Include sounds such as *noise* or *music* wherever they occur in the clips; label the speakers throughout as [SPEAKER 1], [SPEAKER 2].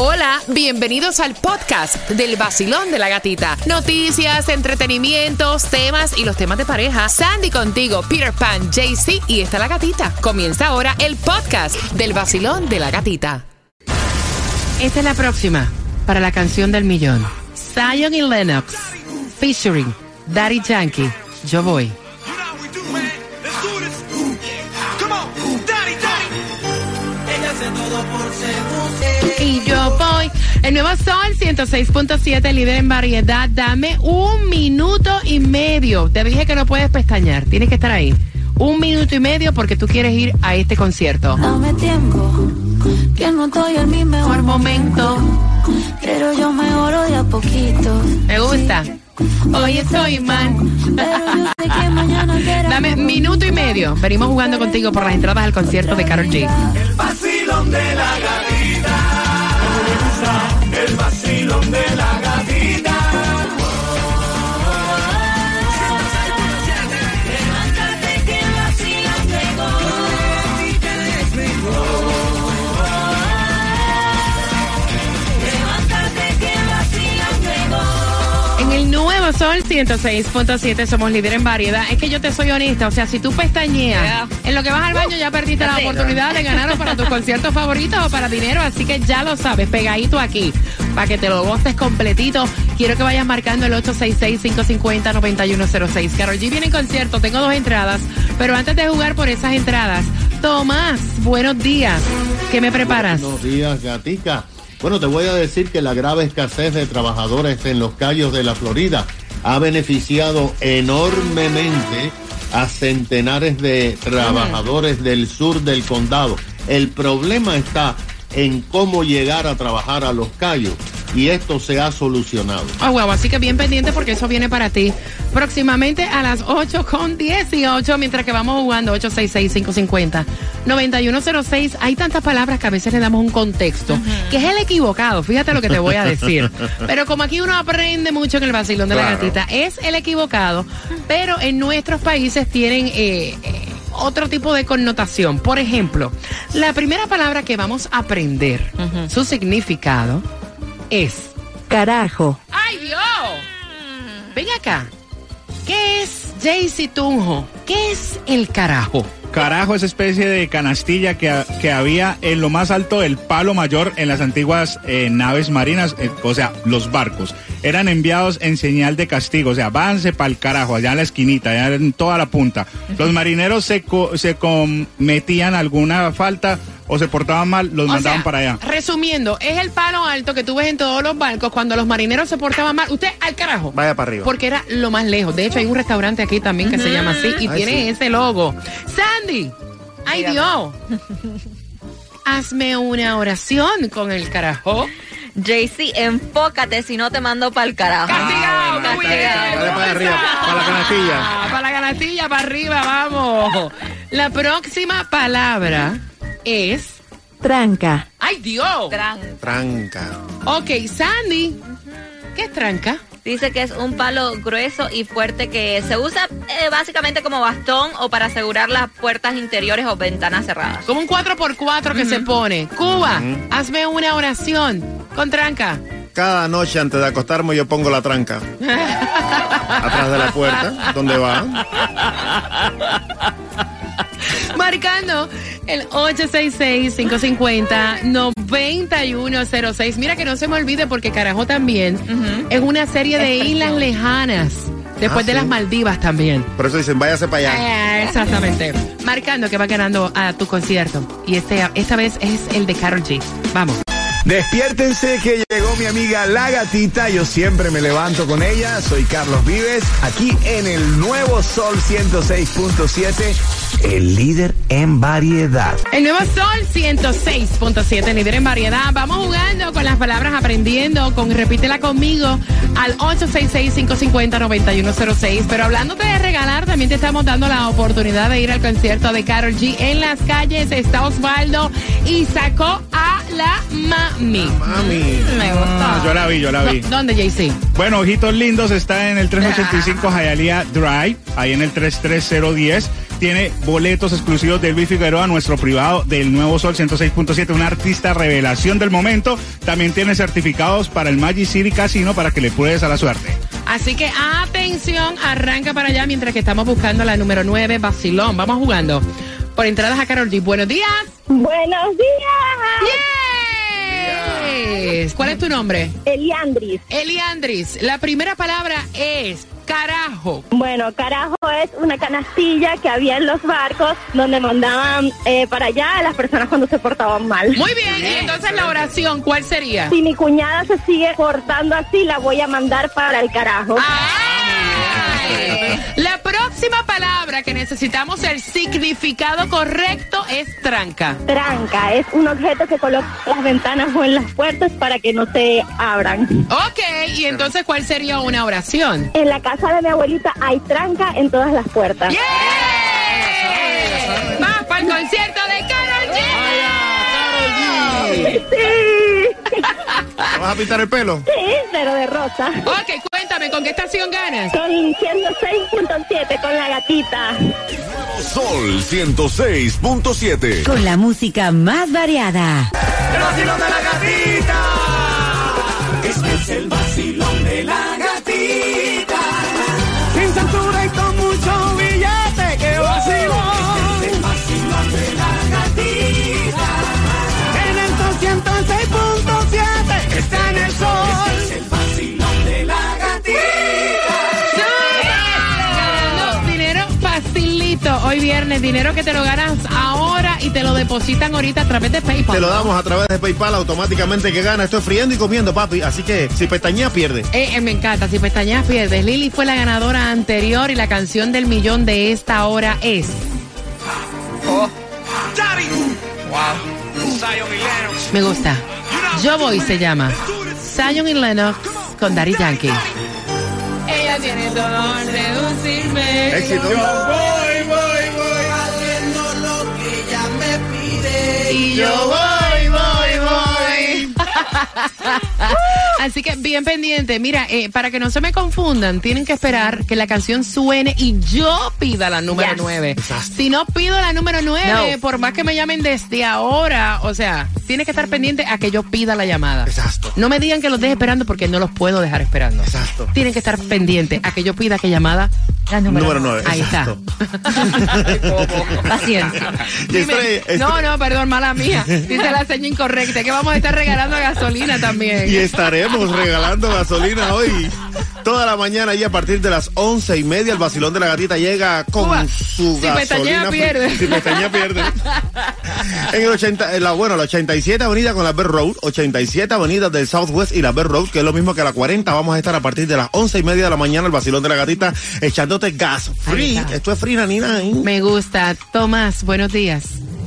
[SPEAKER 1] Hola, bienvenidos al podcast del vacilón de la gatita. Noticias, entretenimientos, temas y los temas de pareja. Sandy contigo, Peter Pan, JC y está la gatita. Comienza ahora el podcast del vacilón de la gatita.
[SPEAKER 2] Esta es la próxima para la canción del millón. Zion y Lennox, featuring Daddy Yankee. Yo voy. El nuevo Sol 106.7, líder en variedad. Dame un minuto y medio. Te dije que no puedes pestañear. Tienes que estar ahí. Un minuto y medio porque tú quieres ir a este concierto.
[SPEAKER 3] Dame tiempo, que no estoy en mi mejor momento. Pero yo mejoro de a poquito.
[SPEAKER 2] Me gusta. Hoy estoy mal.
[SPEAKER 3] Pero yo sé que mañana será *laughs*
[SPEAKER 2] Dame minuto y medio. Venimos jugando contigo por las entradas al concierto de Karol G.
[SPEAKER 4] El vacilón de la gatita. El vacilón de la
[SPEAKER 2] Sol 106.7 somos líder en variedad. Es que yo te soy honesta, o sea, si tú pestañeas, en lo que vas al baño ya perdiste la oportunidad de ganar para tus conciertos favoritos o para dinero, así que ya lo sabes, pegadito aquí, para que te lo gostes completito. Quiero que vayas marcando el 866-550-9106. Carol G viene en concierto, tengo dos entradas, pero antes de jugar por esas entradas, Tomás, buenos días. ¿Qué me preparas?
[SPEAKER 5] Buenos días, gatica. Bueno, te voy a decir que la grave escasez de trabajadores en los callos de la Florida ha beneficiado enormemente a centenares de trabajadores del sur del condado. El problema está en cómo llegar a trabajar a los callos y esto se ha solucionado.
[SPEAKER 2] Ah, huevo, así que bien pendiente porque eso viene para ti próximamente a las 8 con 18, mientras que vamos jugando 866-550-9106. Hay tantas palabras que a veces le damos un contexto, que es el equivocado, fíjate lo que te voy a decir. *laughs* pero como aquí uno aprende mucho en el vacilón de la gatita, es el equivocado, pero en nuestros países tienen... eh, eh, otro tipo de connotación. Por ejemplo, la primera palabra que vamos a aprender, su significado es
[SPEAKER 6] Carajo.
[SPEAKER 2] ¡Ay, Dios! Ven acá. ¿Qué es Jaycee Tunjo? ¿Qué es el carajo?
[SPEAKER 7] Carajo, esa especie de canastilla que, que había en lo más alto del palo mayor en las antiguas eh, naves marinas, eh, o sea, los barcos. Eran enviados en señal de castigo, o sea, váyanse para el carajo, allá en la esquinita, allá en toda la punta. Los marineros se, co- se cometían alguna falta o se portaban mal, los
[SPEAKER 2] O
[SPEAKER 7] mandaban
[SPEAKER 2] sea,
[SPEAKER 7] para allá.
[SPEAKER 2] Resumiendo, es el palo alto que tú ves en todos los barcos cuando los marineros se portaban mal. Usted al carajo.
[SPEAKER 8] Vaya para arriba.
[SPEAKER 2] Porque era lo más lejos. De hecho, hay un restaurante aquí también que se llama así y
[SPEAKER 8] Ay,
[SPEAKER 2] tiene
[SPEAKER 8] sí.
[SPEAKER 2] ese logo. Sandy, ay Dios. *laughs* Hazme una oración con el carajo.
[SPEAKER 9] JC, enfócate si no te mando para el carajo.
[SPEAKER 2] Castigado, muy bien.
[SPEAKER 9] Castigado.
[SPEAKER 8] Dale para arriba, para la canastilla.
[SPEAKER 2] Ah, Para la canastilla, para arriba, vamos. La próxima palabra es.
[SPEAKER 6] Tranca.
[SPEAKER 2] ¡Ay, Dios!
[SPEAKER 9] Tran.
[SPEAKER 8] Tranca.
[SPEAKER 2] Ok, Sandy. ¿Qué es tranca?
[SPEAKER 9] Dice que es un palo grueso y fuerte que se usa eh, básicamente como bastón o para asegurar las puertas interiores o ventanas cerradas.
[SPEAKER 2] Como un 4x4 que se pone. Cuba, hazme una oración con tranca.
[SPEAKER 8] Cada noche antes de acostarme yo pongo la tranca. *laughs* Atrás de la puerta, donde va.
[SPEAKER 2] Marcando el 866-550-9106. Mira que no se me olvide porque carajo también es una serie de islas lejanas. Después
[SPEAKER 8] Ah,
[SPEAKER 2] de
[SPEAKER 8] sí.
[SPEAKER 2] las Maldivas también.
[SPEAKER 8] Por eso dicen, váyase para allá.
[SPEAKER 2] Ah, exactamente. Marcando que va ganando a tu concierto. Y este, esta vez es el de Karol G. Vamos.
[SPEAKER 10] Despiértense que llegó mi amiga La Gatita. Yo siempre me levanto con ella. Soy Carlos Vives, aquí en el nuevo Sol 106.7, el líder en variedad.
[SPEAKER 2] El nuevo Sol 106.7, líder en variedad. Vamos jugando con las palabras, aprendiendo con Repítela conmigo al 866-550-9106. Pero hablándote de regalar, también te estamos dando la oportunidad de ir al concierto de Carol G. En las calles está Osvaldo y sacó a la mami.
[SPEAKER 8] Mami.
[SPEAKER 9] Me gusta.
[SPEAKER 7] Yo la vi, yo la vi.
[SPEAKER 2] ¿Dónde, JC?
[SPEAKER 7] Bueno, Ojitos Lindos está en el 385 Hialeah Drive, ahí en el 33010. tiene boletos exclusivos de Luis Figueroa, nuestro privado del Nuevo Sol 106.7, un artista revelación del momento. También tiene certificados para el Magic City Casino para que le pruebes a la suerte.
[SPEAKER 2] Así que atención, arranca para allá mientras que estamos buscando la número 9, Basilón. Vamos jugando. Por entradas a Carol G. Buenos días.
[SPEAKER 11] Buenos días.
[SPEAKER 2] Yes. ¿Cuál es tu nombre?
[SPEAKER 11] Eliandris.
[SPEAKER 2] Eliandris. La primera palabra es carajo.
[SPEAKER 11] Bueno, carajo es una canastilla que había en los barcos donde mandaban eh, para allá a las personas cuando se portaban mal.
[SPEAKER 2] Muy bien, y entonces la oración, ¿cuál sería?
[SPEAKER 11] Si mi cuñada se sigue portando así, la voy a mandar para el carajo.
[SPEAKER 2] La próxima palabra que necesitamos el significado correcto es tranca.
[SPEAKER 11] Tranca es un objeto que coloca en las ventanas o en las puertas para que no se abran.
[SPEAKER 2] Ok, y entonces ¿cuál sería una oración?
[SPEAKER 11] En la casa de mi abuelita hay tranca en todas las puertas.
[SPEAKER 2] ¡Yeah! ¡Vamos para el concierto de Karol G!
[SPEAKER 11] Sí.
[SPEAKER 8] ¿Vas a pintar el pelo?
[SPEAKER 11] Sí, pero de rosa.
[SPEAKER 2] Ok, cuéntame, ¿con qué estación ganas?
[SPEAKER 11] Con 106.7 con la gatita.
[SPEAKER 12] Sol 106.7.
[SPEAKER 6] Con la música más variada.
[SPEAKER 4] El vacilón de la gatita.
[SPEAKER 2] Viernes, dinero que te lo ganas ahora y te lo depositan ahorita a través de PayPal.
[SPEAKER 8] Te lo damos a través de PayPal automáticamente que gana. Estoy friendo y comiendo, papi. Así que si pestañea, pierde.
[SPEAKER 2] Eh, eh, me encanta, si pestañas pierdes. Lili fue la ganadora anterior y la canción del millón de esta hora es. Me gusta. Yo voy se llama. Zion y Lennox con Daddy Yankee. Ella tiene todo seducirme.
[SPEAKER 8] Éxito.
[SPEAKER 4] voy, voy,
[SPEAKER 2] Y yo voy, voy, voy. *laughs* Así que bien pendiente. Mira, eh, para que no se me confundan, tienen que esperar que la canción suene y yo pida la número
[SPEAKER 11] Yes.
[SPEAKER 2] 9. Si no pido la número 9,
[SPEAKER 11] No.
[SPEAKER 2] por más que me llamen desde ahora, o sea, tiene que estar pendiente a que yo pida la llamada.
[SPEAKER 8] Exacto.
[SPEAKER 2] No me digan que los deje esperando porque no los puedo dejar esperando.
[SPEAKER 8] Exacto.
[SPEAKER 2] Tienen que estar pendiente a que yo pida que llamada. La
[SPEAKER 8] Número 9.
[SPEAKER 2] Ahí está. *laughs* Paciencia. Dime- no, no, perdón, mala mía. Dice la seña incorrecta. Que vamos a estar regalando gasolina también.
[SPEAKER 8] Y estaremos regalando gasolina hoy. Toda la mañana y a partir de las once y media el vacilón de la gatita llega con
[SPEAKER 2] Uva.
[SPEAKER 8] su
[SPEAKER 2] Si
[SPEAKER 8] gasolina.
[SPEAKER 2] pestañea, pierde.
[SPEAKER 8] Si pestañea pierde. *laughs* En el 80, en la, bueno, la 87 avenida con la Bell Road, 87 avenida del Southwest y la Bell Road, que es lo mismo que la 40. Vamos a estar a partir de las once y media de la mañana el vacilón de la gatita echándote gas free. Esto es free, nanina. ¿eh?
[SPEAKER 2] Me gusta. Tomás, buenos días.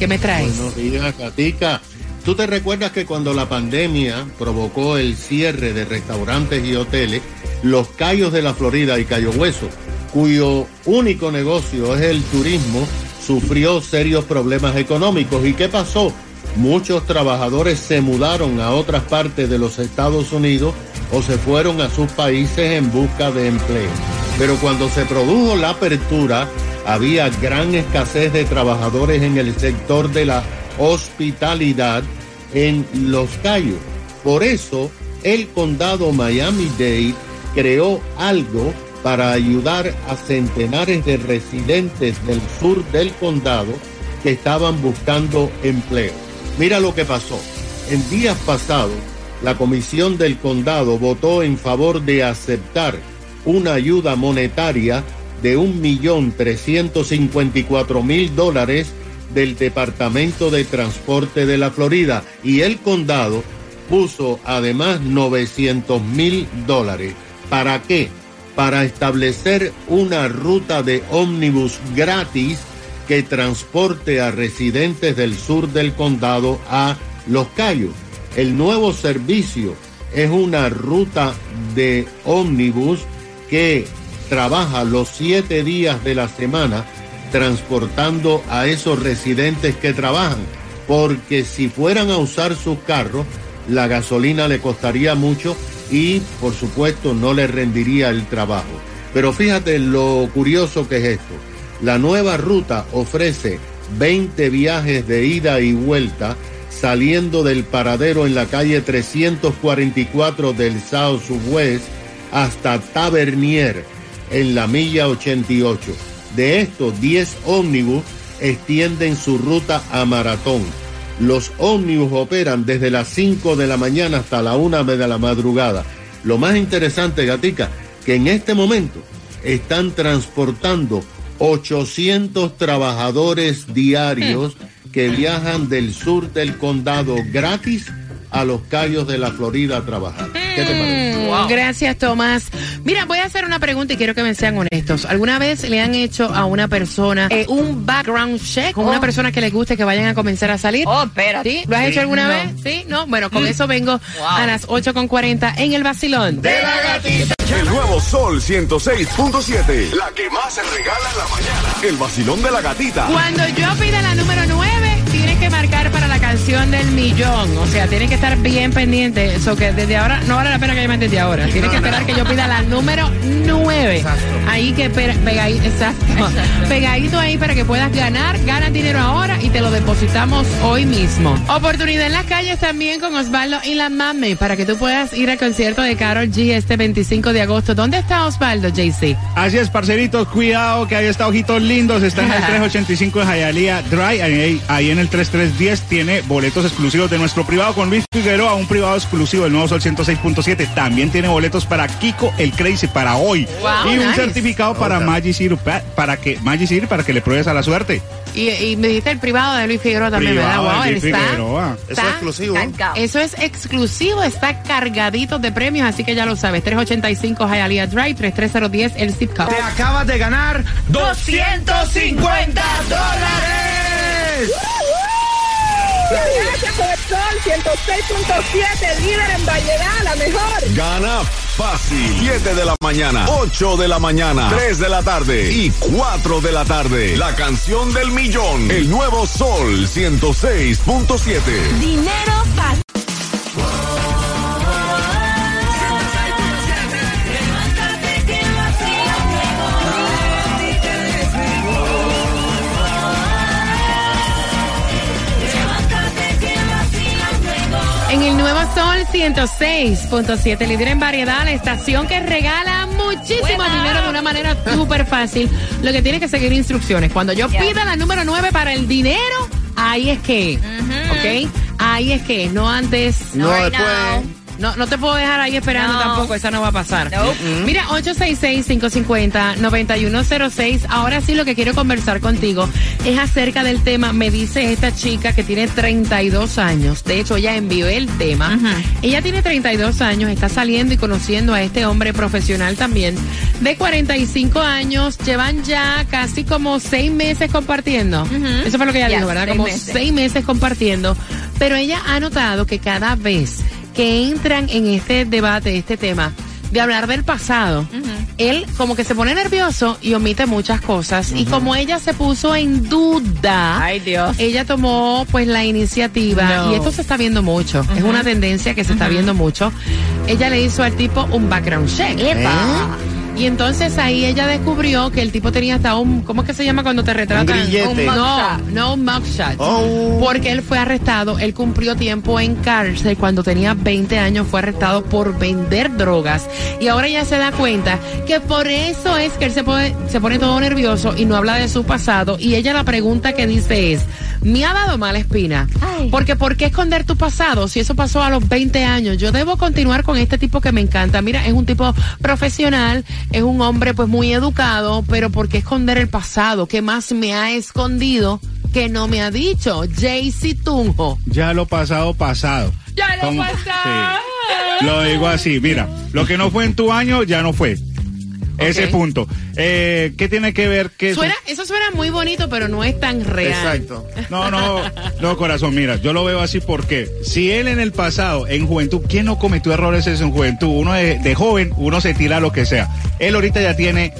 [SPEAKER 2] ¿Qué me traes?
[SPEAKER 5] Buenos días, Katica. ¿Tú te recuerdas que cuando la pandemia provocó el cierre de restaurantes y hoteles, los Cayos de la Florida y Cayo Hueso, cuyo único negocio es el turismo, sufrió serios problemas económicos? ¿Y qué pasó? Muchos trabajadores se mudaron a otras partes de los Estados Unidos o se fueron a sus países en busca de empleo. Pero cuando se produjo la apertura, había gran escasez de trabajadores en el sector de la hospitalidad en Los Cayos. Por eso, el condado Miami-Dade creó algo para ayudar a centenares de residentes del sur del condado que estaban buscando empleo. Mira lo que pasó. En días pasados, la comisión del condado votó en favor de aceptar una ayuda monetaria de un millón trescientos cincuenta y cuatro mil dólares del Departamento de Transporte de la Florida y el condado puso además 900 mil dólares. ¿Para qué? Para establecer una ruta de ómnibus gratis que transporte a residentes del sur del condado a Los Cayos. El nuevo servicio es una ruta de ómnibus que trabaja los siete días de la semana transportando a esos residentes que trabajan, porque si fueran a usar sus carros, la gasolina le costaría mucho y por supuesto no le rendiría el trabajo. Pero fíjate lo curioso que es esto. La nueva ruta ofrece 20 viajes de ida y vuelta saliendo del paradero en la calle 344 del Southwest hasta Tavernier en la milla 88. De estos, 10 ómnibus extienden su ruta a Maratón. Los ómnibus operan desde las 5 de la mañana hasta la 1 de la madrugada. Lo más interesante, Gatica, que en este momento están transportando 800 trabajadores diarios que viajan del sur del condado gratis a los callos de la Florida a trabajar. ¿Qué te parece?
[SPEAKER 2] Mm, Gracias, Tomás. Mira, voy a hacer una pregunta y quiero que me sean honestos. ¿Alguna vez le han hecho a una persona eh, un background check con una persona que les guste que vayan a comenzar a salir?
[SPEAKER 9] Oh, espérate.
[SPEAKER 2] ¿Sí? ¿Lo has
[SPEAKER 9] Sí.
[SPEAKER 2] hecho alguna
[SPEAKER 9] No.
[SPEAKER 2] vez? ¿Sí? ¿No? Bueno, con
[SPEAKER 9] Mm.
[SPEAKER 2] eso vengo a las 8.40 en el vacilón.
[SPEAKER 12] De la gatita. El nuevo Sol 106.7. La que más se regala en la mañana. El vacilón de la gatita.
[SPEAKER 2] Cuando yo pida la número 9, tienes que marcar para la canción del millón. O sea, tienes que estar bien pendiente. Eso que desde ahora, no vale la pena que llamen desde ahora. Tienes que esperar que yo pida la número 9. Ahí que pega- pegadito, exacto. Pegadito ahí para que puedas ganar. Ganas dinero ahora y te lo depositamos hoy mismo. Oportunidad en las calles también con Osvaldo y la Mame para que tú puedas ir al concierto de Carol G este 25 de agosto. ¿Dónde está Osvaldo, JC?
[SPEAKER 7] Así es, parceritos, cuidado que ahí está ojitos lindos, está en el *laughs* 385 de Hialeah Drive, ahí, ahí en el 3310 tiene boletos exclusivos de nuestro privado con Luis Figueroa, un privado exclusivo del nuevo Sol 106.7, también tiene boletos para Kiko el Crazy para hoy
[SPEAKER 2] Wow,
[SPEAKER 7] y un
[SPEAKER 2] nice.
[SPEAKER 7] certificado para Magic City pa- para que para que le pruebes a la suerte.
[SPEAKER 2] Y, y me dijiste el privado de Luis Figueroa también, ¿verdad? Wow,
[SPEAKER 7] Luis
[SPEAKER 2] está.
[SPEAKER 7] Figueroa.
[SPEAKER 8] Eso es exclusivo.
[SPEAKER 2] Eso es exclusivo, está cargadito de premios, así que ya lo sabes. 385 Hialeah Drive, 33010 el zip code.
[SPEAKER 10] Te acabas de ganar 250 dólares.
[SPEAKER 11] Gracias por el sol 106.7, líder en variedad, la mejor.
[SPEAKER 12] Gana fácil. 7 de la mañana, 8 de la mañana, 3 de la tarde y 4 de la tarde. La canción del millón. El nuevo Sol 106.7.
[SPEAKER 3] Dinero
[SPEAKER 2] el Nuevo Sol 106.7, líder en variedad, la estación que regala muchísimo dinero de una manera súper fácil. Lo que tiene que seguir instrucciones. Cuando yo
[SPEAKER 9] Yeah.
[SPEAKER 2] pida la número 9 para el dinero, ahí es que, ¿ok? Ahí es que, no antes.
[SPEAKER 8] No,
[SPEAKER 9] right
[SPEAKER 8] después.
[SPEAKER 9] now.
[SPEAKER 2] No, no te puedo dejar ahí esperando
[SPEAKER 9] No.
[SPEAKER 2] tampoco, esa no va a pasar.
[SPEAKER 9] Nope.
[SPEAKER 2] Mira, 866-550-9106. Ahora sí lo que quiero conversar contigo es acerca del tema. Me dice esta chica que tiene 32 años. De hecho, ella envió el tema. Ella tiene 32 años, está saliendo y conociendo a este hombre profesional también. De 45 años, llevan ya casi como seis meses compartiendo. Eso fue lo que ella dijo, ¿verdad?
[SPEAKER 9] seis
[SPEAKER 2] Como
[SPEAKER 9] meses.
[SPEAKER 2] seis meses compartiendo. Pero ella ha notado que cada vez que entran en este debate, este tema, de hablar del pasado, él como que se pone nervioso y omite muchas cosas. Y como ella se puso en duda,
[SPEAKER 9] Ay, Dios.
[SPEAKER 2] ella tomó pues la iniciativa
[SPEAKER 9] No.
[SPEAKER 2] y esto se está viendo mucho. Es una tendencia que se está viendo mucho. Ella le hizo al tipo un background check.
[SPEAKER 9] Epa.
[SPEAKER 2] Y entonces ahí ella descubrió que el tipo tenía hasta un, ¿cómo es que se llama cuando te retratan?
[SPEAKER 8] grillete.
[SPEAKER 2] Un no, no un mugshot.
[SPEAKER 8] Oh.
[SPEAKER 2] Porque él fue arrestado, él cumplió tiempo en cárcel cuando tenía 20 años, fue arrestado por vender drogas. Y ahora ella se da cuenta que por eso es que él se pone, se pone todo nervioso y no habla de su pasado. Y ella la pregunta que dice es, me ha dado mala espina.
[SPEAKER 9] Ay.
[SPEAKER 2] Porque ¿por qué esconder tu pasado si eso pasó a los 20 años? Yo debo continuar con este tipo que me encanta. Mira, es un tipo profesional, es un hombre pues muy educado, pero ¿por qué esconder el pasado? ¿Qué más me ha escondido que no me ha dicho? Jaycee Tunjo.
[SPEAKER 7] Ya lo pasado pasado.
[SPEAKER 2] Ya lo
[SPEAKER 7] ¿Cómo?
[SPEAKER 2] pasado.
[SPEAKER 7] Sí. Lo digo así, mira, lo que no fue en tu año ya no fue. Ese punto. Eh, ¿Qué tiene que ver que eso-
[SPEAKER 2] Suena, eso suena muy bonito, pero no es tan real.
[SPEAKER 8] Exacto.
[SPEAKER 7] No, no, *laughs* no, corazón, mira, yo lo veo así porque si él en el pasado, en juventud, ¿quién no cometió errores en juventud? Uno de, de joven, uno se tira lo que sea. Él ahorita ya tiene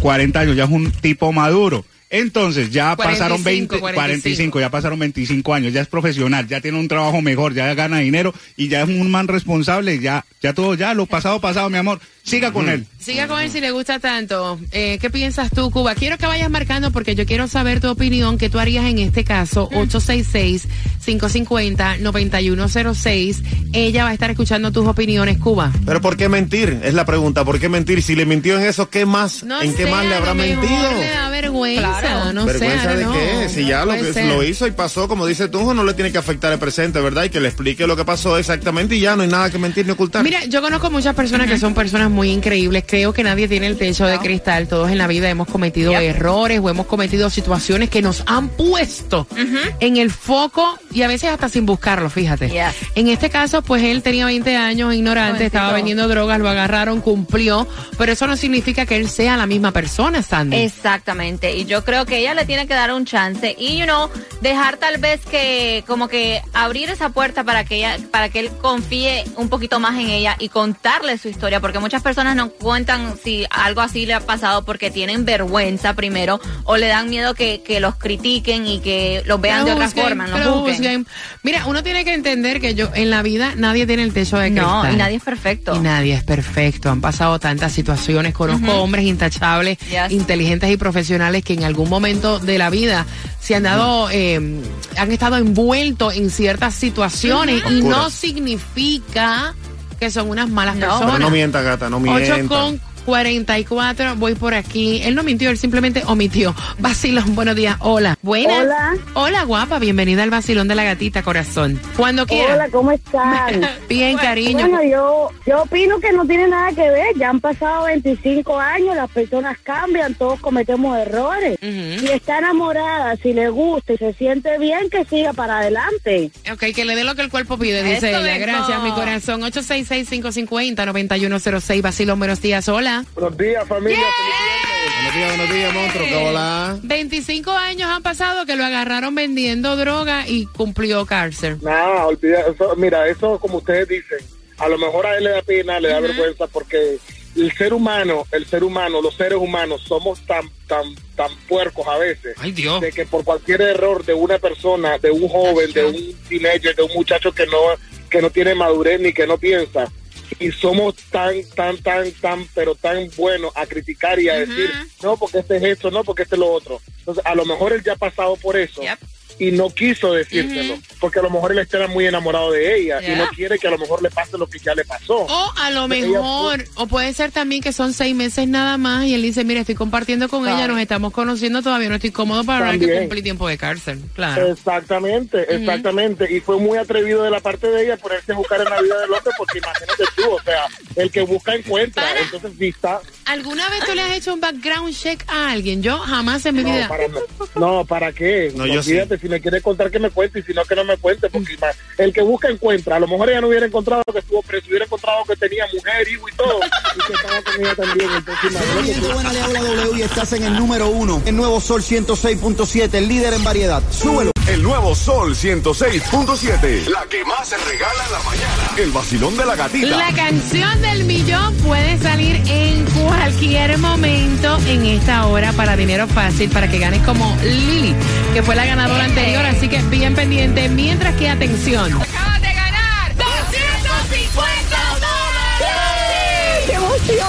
[SPEAKER 7] 40 años, ya es un tipo maduro. Entonces ya
[SPEAKER 2] 45,
[SPEAKER 7] pasaron 20,
[SPEAKER 2] 45.
[SPEAKER 7] 45, ya pasaron 25 años, ya es profesional, ya tiene un trabajo mejor, ya gana dinero y ya es un man responsable, ya, ya todo, ya lo pasado, pasado, mi amor, siga con él.
[SPEAKER 2] Siga con él si le gusta tanto. Eh, ¿Qué piensas tú, Cuba? Quiero que vayas marcando porque yo quiero saber tu opinión. ¿Qué tú harías en este caso? 866-550-9106. Ella va a estar escuchando tus opiniones, Cuba.
[SPEAKER 8] Pero ¿por qué mentir? Es la pregunta. ¿Por qué mentir? Si le mintió en eso, ¿qué más?
[SPEAKER 2] No
[SPEAKER 8] ¿En qué más le habrá mentido?
[SPEAKER 2] Le da vergüenza, no sé.
[SPEAKER 8] ¿Vergüenza
[SPEAKER 2] I
[SPEAKER 8] de
[SPEAKER 2] don't
[SPEAKER 8] qué?
[SPEAKER 2] know.
[SPEAKER 8] Si ya lo, que, hizo y pasó, como dice tú, no le tiene que afectar el presente, ¿verdad? Y que le explique lo que pasó exactamente y ya no hay nada que mentir ni ocultar.
[SPEAKER 2] Mira, yo conozco muchas personas que son personas muy increíbles. Creo que nadie tiene el techo de cristal. Todos en la vida hemos cometido errores o hemos cometido situaciones que nos han puesto en el foco y a veces hasta sin buscarlo, fíjate.
[SPEAKER 9] Yes.
[SPEAKER 2] En este caso, pues él tenía 20 años, ignorante, estaba vendiendo drogas, lo agarraron, cumplió, pero eso no significa que él sea la misma persona, Sandy.
[SPEAKER 9] Exactamente, y yo creo que ella le tiene que dar un chance y, you know, dejar tal vez que, como que abrir esa puerta para que ella, para que él confíe un poquito más en ella y contarle su historia, porque muchas personas no cuentan si algo así le ha pasado porque tienen vergüenza primero o le dan miedo que, que los critiquen y que los vean de otra forma, no.
[SPEAKER 2] Mira, uno tiene que entender que yo en la vida nadie tiene el techo de
[SPEAKER 9] No,
[SPEAKER 2] cristal.
[SPEAKER 9] y nadie es perfecto.
[SPEAKER 2] Y nadie es perfecto. Han pasado tantas situaciones. Conozco hombres intachables,
[SPEAKER 9] Yes.
[SPEAKER 2] inteligentes y profesionales que en algún momento de la vida se han dado, eh, han estado envueltos en ciertas situaciones y no significa que son unas malas
[SPEAKER 9] No.
[SPEAKER 2] personas.
[SPEAKER 8] Pero no mienta, gata, no mienta.
[SPEAKER 2] 8 con 44, voy por aquí. Él no mintió, él simplemente omitió. Vacilón, buenos días. Hola. Buenas.
[SPEAKER 11] Hola.
[SPEAKER 2] Hola, guapa. Bienvenida al vacilón de la gatita, corazón. Cuando quieras.
[SPEAKER 11] Hola, ¿cómo están? *laughs*
[SPEAKER 2] Bien, cariño.
[SPEAKER 11] Bueno, yo, yo opino que no tiene nada que ver. Ya han pasado 25 años, las personas cambian, todos cometemos errores. Si está enamorada, si le gusta y se siente bien, que siga para adelante.
[SPEAKER 2] Ok, que le dé lo que el cuerpo pide, dice
[SPEAKER 9] Eso
[SPEAKER 2] ella. Gracias, mi corazón. 866-550-9106. Vacilón, buenos días. Hola.
[SPEAKER 13] Buenos días, familia.
[SPEAKER 8] Buenos días, buenos días, monstruo. ¿qué hola?
[SPEAKER 2] 25 años han pasado que lo agarraron vendiendo droga y cumplió cárcel.
[SPEAKER 13] Nada, olvida, eso, mira, eso como ustedes dicen, a lo mejor a él le da pena, le da vergüenza porque el ser humano, el ser humano, los seres humanos somos tan, tan, tan puercos a veces.
[SPEAKER 2] Ay, Dios.
[SPEAKER 13] De que por cualquier error de una persona, de un joven, de un teenager, de un muchacho que no, que no tiene madurez ni que no piensa, y somos tan, tan, tan, tan, pero tan buenos a criticar y a decir, no, porque este es esto, no, porque este es lo otro. Entonces, a lo mejor él ya ha pasado por eso.
[SPEAKER 2] Yep.
[SPEAKER 13] Y no quiso decírselo, porque a lo mejor él está muy enamorado de ella y
[SPEAKER 2] Yeah.
[SPEAKER 13] no quiere que a lo mejor le pase lo que ya le pasó.
[SPEAKER 2] O a lo mejor, o puede ser también que son seis meses nada más y él dice, mira, estoy compartiendo con ella, nos estamos conociendo, todavía no estoy cómodo para hablar que cumplí tiempo de cárcel. Claro.
[SPEAKER 13] Exactamente, exactamente. Y fue muy atrevido de la parte de ella ponerse a buscar en la vida del otro, porque imagínate tú, o sea, el que busca encuentra.
[SPEAKER 2] Para.
[SPEAKER 13] Entonces, si está.
[SPEAKER 2] ¿Alguna vez tú le has hecho un background check a alguien? Yo jamás en mi
[SPEAKER 13] No,
[SPEAKER 2] vida.
[SPEAKER 13] para, no, ¿para qué?
[SPEAKER 8] No, yo
[SPEAKER 13] Olvídate, si me quiere contar que me cuente y si no que no me cuente, porque el que busca encuentra. A lo mejor ella no hubiera encontrado que estuvo preso, hubiera encontrado que tenía mujer, hijo y todo, y que estaba con ella también. Entonces, tú.
[SPEAKER 14] buena, le habla W y estás en el número uno. El nuevo Sol 106.7, el líder en variedad. Súbelo.
[SPEAKER 12] El nuevo Sol 106.7. La que más se regala en la mañana. El vacilón de la gatita.
[SPEAKER 2] La canción del millón puede salir en cualquier momento en esta hora para dinero fácil, para que ganes como Lili, que fue la ganadora anterior, así que bien pendiente. Mientras que, atención.
[SPEAKER 9] Acabas de ganar 250 dólares.
[SPEAKER 11] ¡Qué emoción!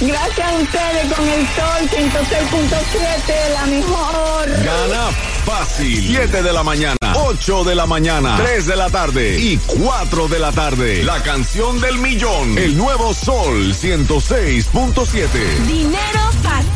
[SPEAKER 11] Gracias a ustedes con el Sol 106.7, la mejor.
[SPEAKER 12] Gana fácil. 7 de la mañana, 8 de la mañana, 3 de la tarde y 4 de la tarde. La canción del millón. El nuevo Sol 106.7.
[SPEAKER 6] Dinero fácil.